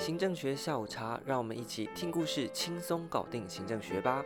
行政学下午茶，让我们一起听故事，轻松搞定行政学吧。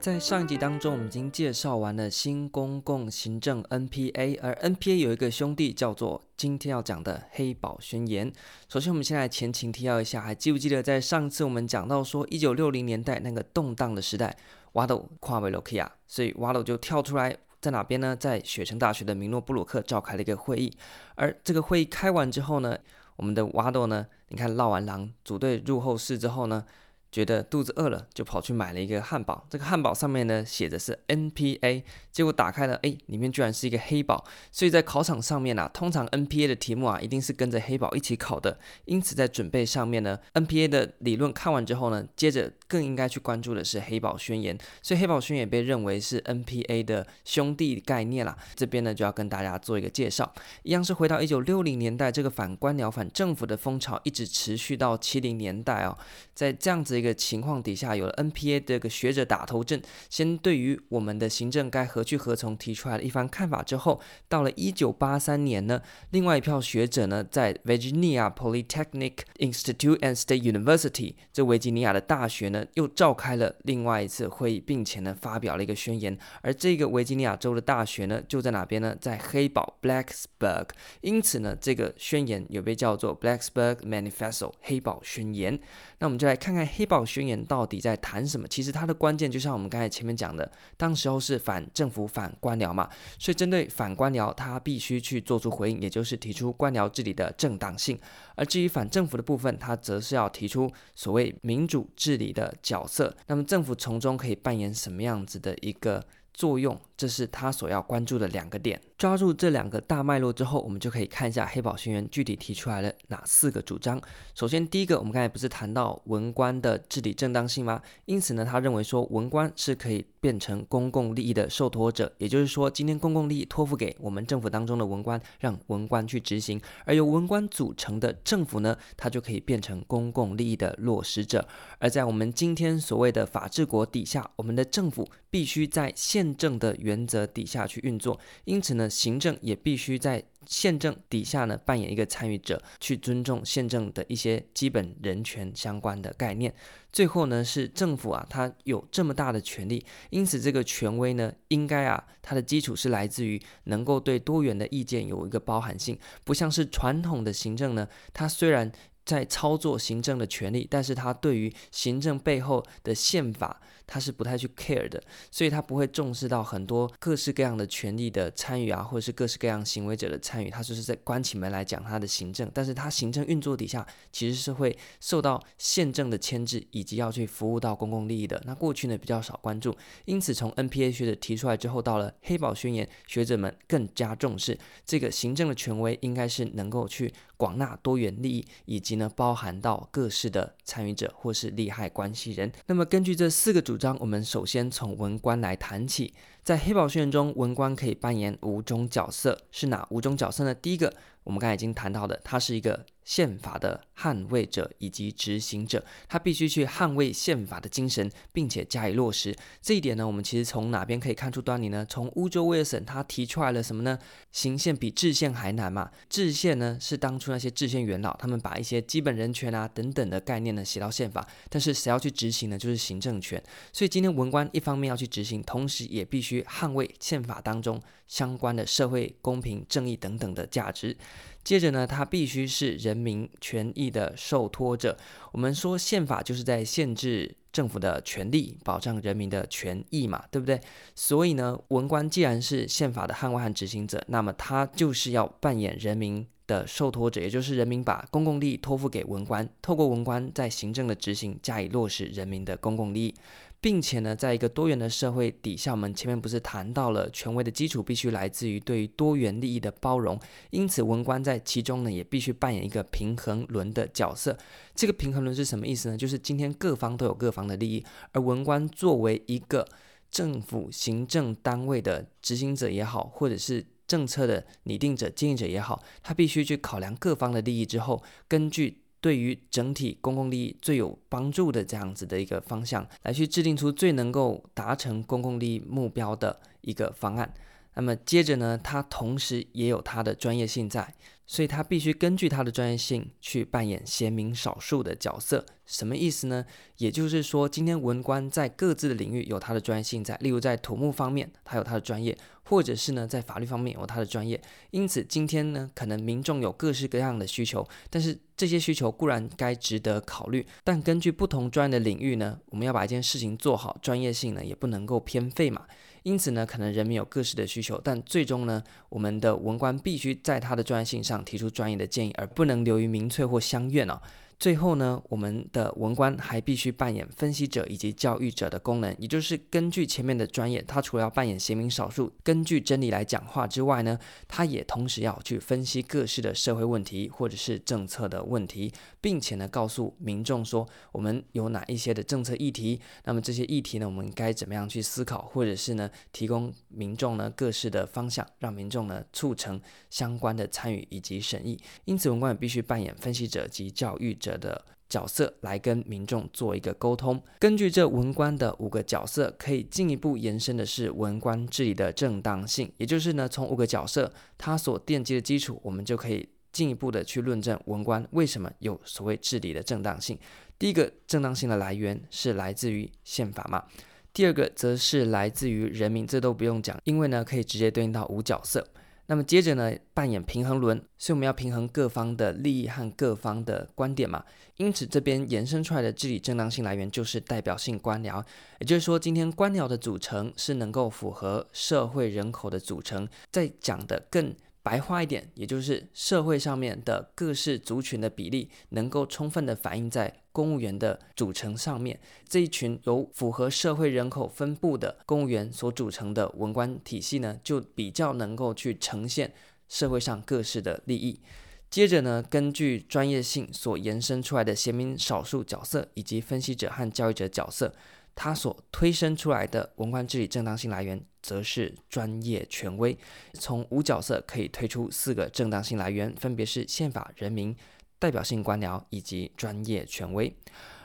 在上一集当中，我们已经介绍完了新公共行政 NPA，而 NPA 有一个兄弟叫做今天要讲的黑宝宣言。首先，我们先来前情提要一下，还记不记得在上次我们讲到说，一九六零年代那个动荡的时代，瓦斗跨为洛克亚，所以瓦斗就跳出来。在哪边呢？在雪城大学的明诺布鲁克召开了一个会议，而这个会议开完之后呢，我们的挖豆呢，你看闹完狼组队入后室之后呢，觉得肚子饿了，就跑去买了一个汉堡。这个汉堡上面呢，写的是 NPA，结果打开了，哎，里面居然是一个黑堡。所以在考场上面啊，通常 NPA 的题目啊，一定是跟着黑堡一起考的。因此在准备上面呢，NPA 的理论看完之后呢，接着更应该去关注的是黑堡宣言。所以黑堡宣言被认为是 NPA 的兄弟概念啦。这边呢就要跟大家做一个介绍，一样是回到一九六零年代，这个反官僚、反政府的风潮一直持续到七零年代哦，在这样子。一个情况底下，有了 NPA 这个学者打头阵，先对于我们的行政该何去何从提出来了一番看法之后，到了一九八三年呢，另外一票学者呢，在 Virginia Polytechnic Institute and State University 这维吉尼亚的大学呢，又召开了另外一次会议，并且呢，发表了一个宣言。而这个维吉尼亚州的大学呢，就在哪边呢？在黑堡 Blacksburg。因此呢，这个宣言有被叫做 Blacksburg Manifesto 黑堡宣言。那我们就来看看黑堡宣言到底在谈什么？其实它的关键就像我们刚才前面讲的，当时候是反政府、反官僚嘛，所以针对反官僚，他必须去做出回应，也就是提出官僚治理的正当性；而至于反政府的部分，他则是要提出所谓民主治理的角色。那么政府从中可以扮演什么样子的一个作用？这是他所要关注的两个点。抓住这两个大脉络之后，我们就可以看一下黑堡宣言具体提出来了哪四个主张。首先，第一个，我们刚才不是谈到文官的治理正当性吗？因此呢，他认为说文官是可以变成公共利益的受托者，也就是说，今天公共利益托付给我们政府当中的文官，让文官去执行，而由文官组成的政府呢，它就可以变成公共利益的落实者。而在我们今天所谓的法治国底下，我们的政府必须在宪政的原则底下去运作，因此呢。行政也必须在宪政底下呢，扮演一个参与者，去尊重宪政的一些基本人权相关的概念。最后呢，是政府啊，它有这么大的权力，因此这个权威呢，应该啊，它的基础是来自于能够对多元的意见有一个包含性，不像是传统的行政呢，它虽然在操作行政的权力，但是它对于行政背后的宪法，他是不太去 care 的，所以他不会重视到很多各式各样的权利的参与啊，或者是各式各样行为者的参与，他就是在关起门来讲他的行政，但是他行政运作底下其实是会受到宪政的牵制，以及要去服务到公共利益的。那过去呢比较少关注，因此从 NPA 学者提出来之后，到了黑宝宣言，学者们更加重视这个行政的权威应该是能够去广纳多元利益，以及呢包含到各式的参与者或是利害关系人。那么根据这四个主章，我们首先从文官来谈起。在黑堡宣言中，文官可以扮演五种角色，是哪五种角色呢？第一个，我们刚才已经谈到的，他是一个宪法的捍卫者以及执行者，他必须去捍卫宪法的精神，并且加以落实。这一点呢，我们其实从哪边可以看出端倪呢？从乌州威尔森他提出来了什么呢？行宪比制宪还难嘛。制宪呢，是当初那些制宪元老他们把一些基本人权啊等等的概念呢写到宪法，但是谁要去执行呢？就是行政权。所以今天文官一方面要去执行，同时也必须。捍卫宪法当中相关的社会公平正义等等的价值。接着呢，他必须是人民权益的受托者。我们说宪法就是在限制政府的权利，保障人民的权益嘛，对不对？所以呢，文官既然是宪法的捍卫和执行者，那么他就是要扮演人民的受托者，也就是人民把公共利益托付给文官，透过文官在行政的执行加以落实人民的公共利益。并且呢，在一个多元的社会底下，我们前面不是谈到了权威的基础必须来自于对于多元利益的包容，因此文官在其中呢也必须扮演一个平衡轮的角色。这个平衡轮是什么意思呢？就是今天各方都有各方的利益，而文官作为一个政府行政单位的执行者也好，或者是政策的拟定者、建议者也好，他必须去考量各方的利益之后，根据。对于整体公共利益最有帮助的这样子的一个方向，来去制定出最能够达成公共利益目标的一个方案。那么接着呢，它同时也有它的专业性在，所以他必须根据他的专业性去扮演贤明少数的角色。什么意思呢？也就是说，今天文官在各自的领域有他的专业性在，例如在土木方面，他有他的专业，或者是呢，在法律方面有他的专业。因此，今天呢，可能民众有各式各样的需求，但是这些需求固然该值得考虑，但根据不同专业的领域呢，我们要把一件事情做好，专业性呢也不能够偏废嘛。因此呢，可能人民有各式的需求，但最终呢，我们的文官必须在他的专业性上提出专业的建议，而不能流于民粹或乡愿哦。最后呢，我们的文官还必须扮演分析者以及教育者的功能，也就是根据前面的专业，他除了要扮演贤明少数，根据真理来讲话之外呢，他也同时要去分析各式的社会问题或者是政策的问题，并且呢，告诉民众说我们有哪一些的政策议题，那么这些议题呢，我们该怎么样去思考，或者是呢，提供民众呢各式的方向，让民众呢促成相关的参与以及审议。因此，文官也必须扮演分析者及教育者者的角色来跟民众做一个沟通。根据这文官的五个角色，可以进一步延伸的是文官治理的正当性，也就是呢，从五个角色它所奠基的基础，我们就可以进一步的去论证文官为什么有所谓治理的正当性。第一个正当性的来源是来自于宪法嘛，第二个则是来自于人民，这都不用讲，因为呢可以直接对应到五角色。那么接着呢，扮演平衡轮，所以我们要平衡各方的利益和各方的观点嘛。因此这边延伸出来的治理正当性来源就是代表性官僚，也就是说，今天官僚的组成是能够符合社会人口的组成。再讲的更白话一点，也就是社会上面的各式族群的比例能够充分的反映在。公务员的组成上面，这一群由符合社会人口分布的公务员所组成的文官体系呢，就比较能够去呈现社会上各式的利益。接着呢，根据专业性所延伸出来的贤明少数角色，以及分析者和教育者角色，他所推生出来的文官治理正当性来源，则是专业权威。从五角色可以推出四个正当性来源，分别是宪法、人民。代表性官僚以及专业权威，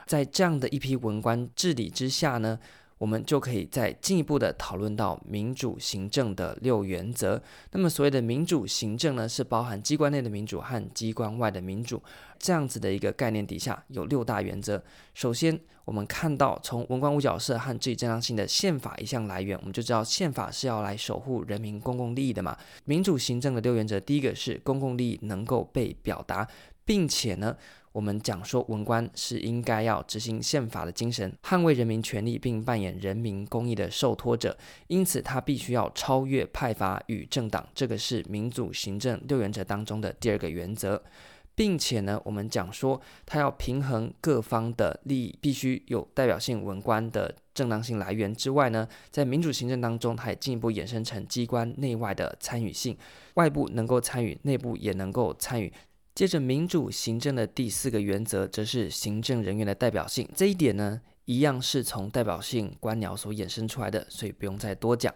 在这样的一批文官治理之下呢，我们就可以再进一步的讨论到民主行政的六原则。那么所谓的民主行政呢，是包含机关内的民主和机关外的民主这样子的一个概念底下有六大原则。首先，我们看到从文官五角色和治理正当性的宪法一项来源，我们就知道宪法是要来守护人民公共利益的嘛。民主行政的六原则，第一个是公共利益能够被表达。并且呢，我们讲说文官是应该要执行宪法的精神，捍卫人民权利，并扮演人民公义的受托者。因此，他必须要超越派阀与政党，这个是民主行政六原则当中的第二个原则。并且呢，我们讲说他要平衡各方的利益，必须有代表性文官的正当性来源之外呢，在民主行政当中，它也进一步衍生成机关内外的参与性，外部能够参与，内部也能够参与。接着，民主行政的第四个原则，则是行政人员的代表性。这一点呢，一样是从代表性官僚所衍生出来的，所以不用再多讲。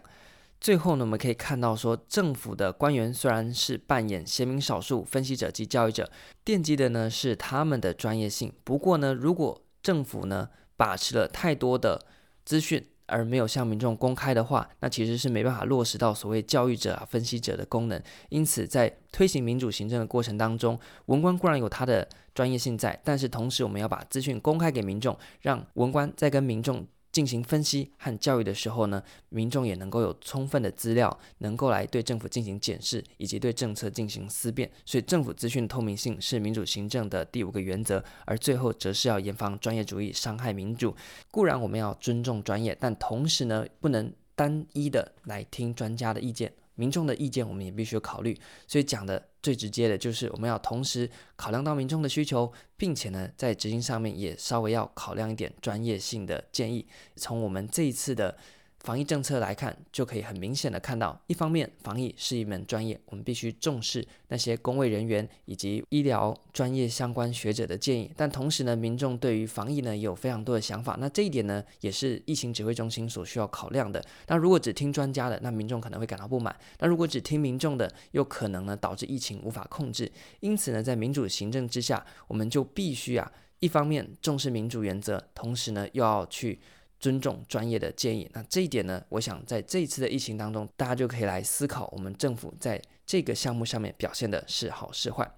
最后呢，我们可以看到说，政府的官员虽然是扮演贤明少数、分析者及教育者，奠基的呢是他们的专业性。不过呢，如果政府呢把持了太多的资讯，而没有向民众公开的话，那其实是没办法落实到所谓教育者啊、分析者的功能。因此，在推行民主行政的过程当中，文官固然有他的专业性在，但是同时我们要把资讯公开给民众，让文官在跟民众。进行分析和教育的时候呢，民众也能够有充分的资料，能够来对政府进行检视，以及对政策进行思辨。所以，政府资讯透明性是民主行政的第五个原则，而最后则是要严防专业主义伤害民主。固然我们要尊重专业，但同时呢，不能单一的来听专家的意见。民众的意见，我们也必须考虑。所以讲的最直接的就是，我们要同时考量到民众的需求，并且呢，在执行上面也稍微要考量一点专业性的建议。从我们这一次的。防疫政策来看，就可以很明显的看到，一方面防疫是一门专业，我们必须重视那些公卫人员以及医疗专业相关学者的建议。但同时呢，民众对于防疫呢也有非常多的想法，那这一点呢也是疫情指挥中心所需要考量的。那如果只听专家的，那民众可能会感到不满；那如果只听民众的，又可能呢导致疫情无法控制。因此呢，在民主行政之下，我们就必须啊，一方面重视民主原则，同时呢又要去。尊重专业的建议，那这一点呢，我想在这一次的疫情当中，大家就可以来思考，我们政府在这个项目上面表现的是好是坏。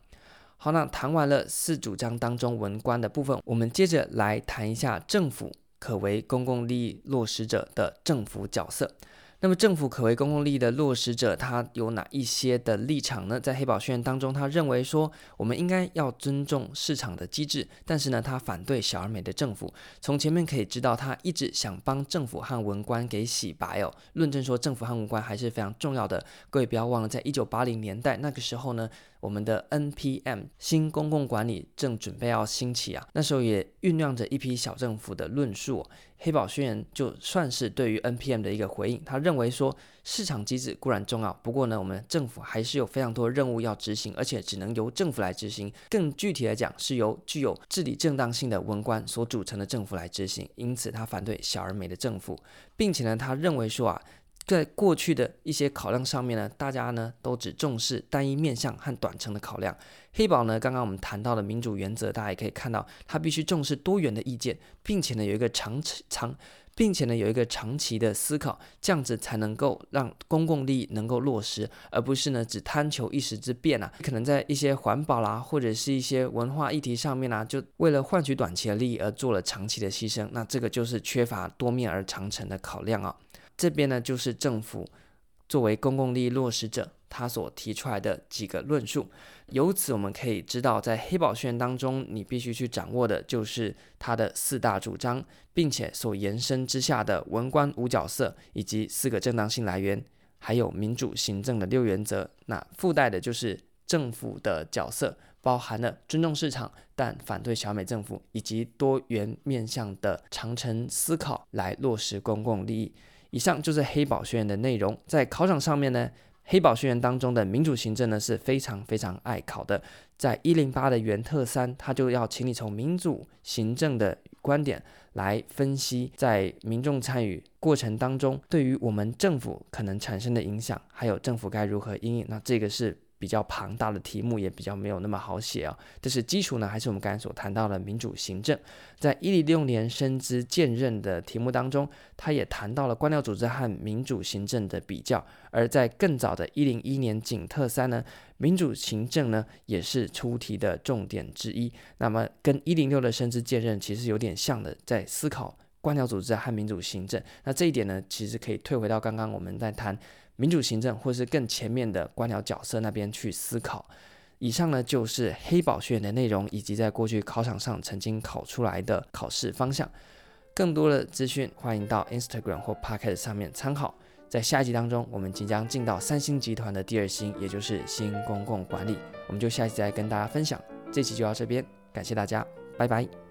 好，那谈完了四主张当中文官的部分，我们接着来谈一下政府可为公共利益落实者的政府角色。那么，政府可为公共利益的落实者，他有哪一些的立场呢？在黑宝宣言当中，他认为说，我们应该要尊重市场的机制，但是呢，他反对小而美的政府。从前面可以知道，他一直想帮政府和文官给洗白哦，论证说政府和文官还是非常重要的。各位不要忘了，在一九八零年代那个时候呢。我们的 NPM 新公共管理正准备要兴起啊，那时候也酝酿着一批小政府的论述。黑宝宣言就算是对于 NPM 的一个回应，他认为说市场机制固然重要，不过呢，我们政府还是有非常多任务要执行，而且只能由政府来执行。更具体来讲，是由具有治理正当性的文官所组成的政府来执行。因此，他反对小而美的政府，并且呢，他认为说啊。在过去的一些考量上面呢，大家呢都只重视单一面向和短程的考量。黑宝呢，刚刚我们谈到的民主原则，大家也可以看到，它必须重视多元的意见，并且呢有一个长长，并且呢有一个长期的思考，这样子才能够让公共利益能够落实，而不是呢只贪求一时之变啊。可能在一些环保啦，或者是一些文化议题上面啊，就为了换取短期的利益而做了长期的牺牲，那这个就是缺乏多面而长程的考量啊。这边呢，就是政府作为公共利益落实者，他所提出来的几个论述。由此我们可以知道，在黑宝宣言当中，你必须去掌握的就是它的四大主张，并且所延伸之下的文官五角色，以及四个正当性来源，还有民主行政的六原则。那附带的就是政府的角色，包含了尊重市场，但反对小美政府，以及多元面向的长程思考来落实公共利益。以上就是黑宝学院的内容。在考场上面呢，黑宝学院当中的民主行政呢是非常非常爱考的。在一零八的原特三，他就要请你从民主行政的观点来分析，在民众参与过程当中，对于我们政府可能产生的影响，还有政府该如何应应。那这个是。比较庞大的题目也比较没有那么好写啊。但是基础呢，还是我们刚才所谈到的民主行政。在一零六年生咨荐任的题目当中，他也谈到了官僚组织和民主行政的比较。而在更早的一零一年景特三呢，民主行政呢也是出题的重点之一。那么跟一零六的生咨荐任其实有点像的，在思考官僚组织和民主行政。那这一点呢，其实可以退回到刚刚我们在谈。民主行政，或是更前面的官僚角色那边去思考。以上呢就是黑宝宣言的内容，以及在过去考场上曾经考出来的考试方向。更多的资讯，欢迎到 Instagram 或 Pocket 上面参考。在下一集当中，我们即将进到三星集团的第二星，也就是新公共管理。我们就下一集再跟大家分享。这期就到这边，感谢大家，拜拜。